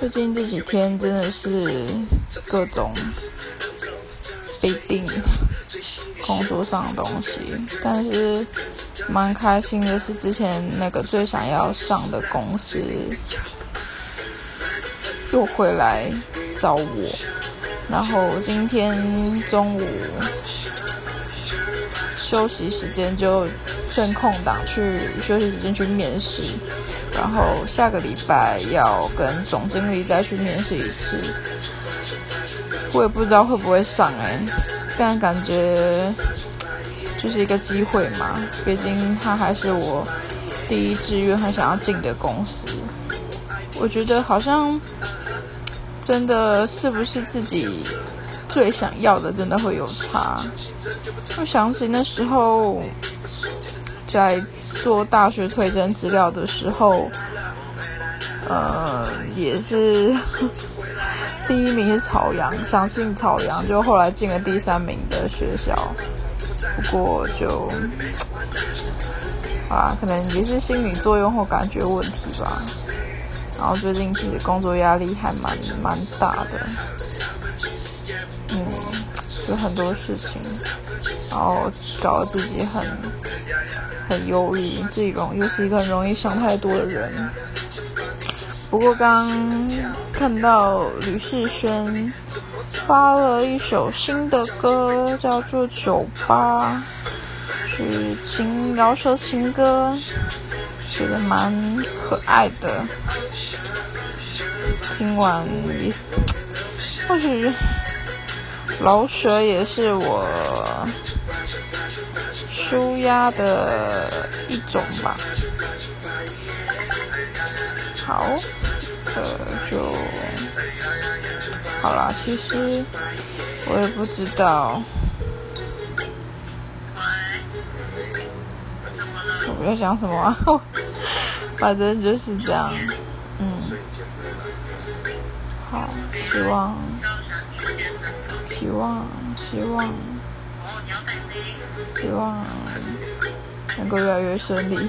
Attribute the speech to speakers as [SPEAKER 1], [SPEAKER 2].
[SPEAKER 1] 最近这几天真的是各种被定工作上的东西，但是蛮开心的是，之前那个最想要上的公司又回来找我，然后今天中午休息时间就趁空档去休息时间去面试。然后下个礼拜要跟总经理再去面试一次，我也不知道会不会上哎，但感觉就是一个机会嘛，毕竟他还是我第一志愿很想要进的公司。我觉得好像真的是不是自己最想要的，真的会有差。我想起那时候。在做大学推荐资料的时候，呃，也是 第一名是朝阳，相信朝阳，就后来进了第三名的学校。不过就啊，可能也是心理作用或感觉问题吧。然后最近其实工作压力还蛮蛮大的，嗯，有很多事情，然后搞得自己很。很忧郁，自己容又是一个很容易想太多的人。不过刚看到吕世轩发了一首新的歌，叫做《酒吧》，是情饶舌情歌，觉得蛮可爱的。听完，或许饶舌也是我。舒压的一种吧。好，呃，就好啦。其实我也不知道，我要讲什么啊？反正就是这样。嗯，好，希望，希望，希望。希望能够越来越顺利。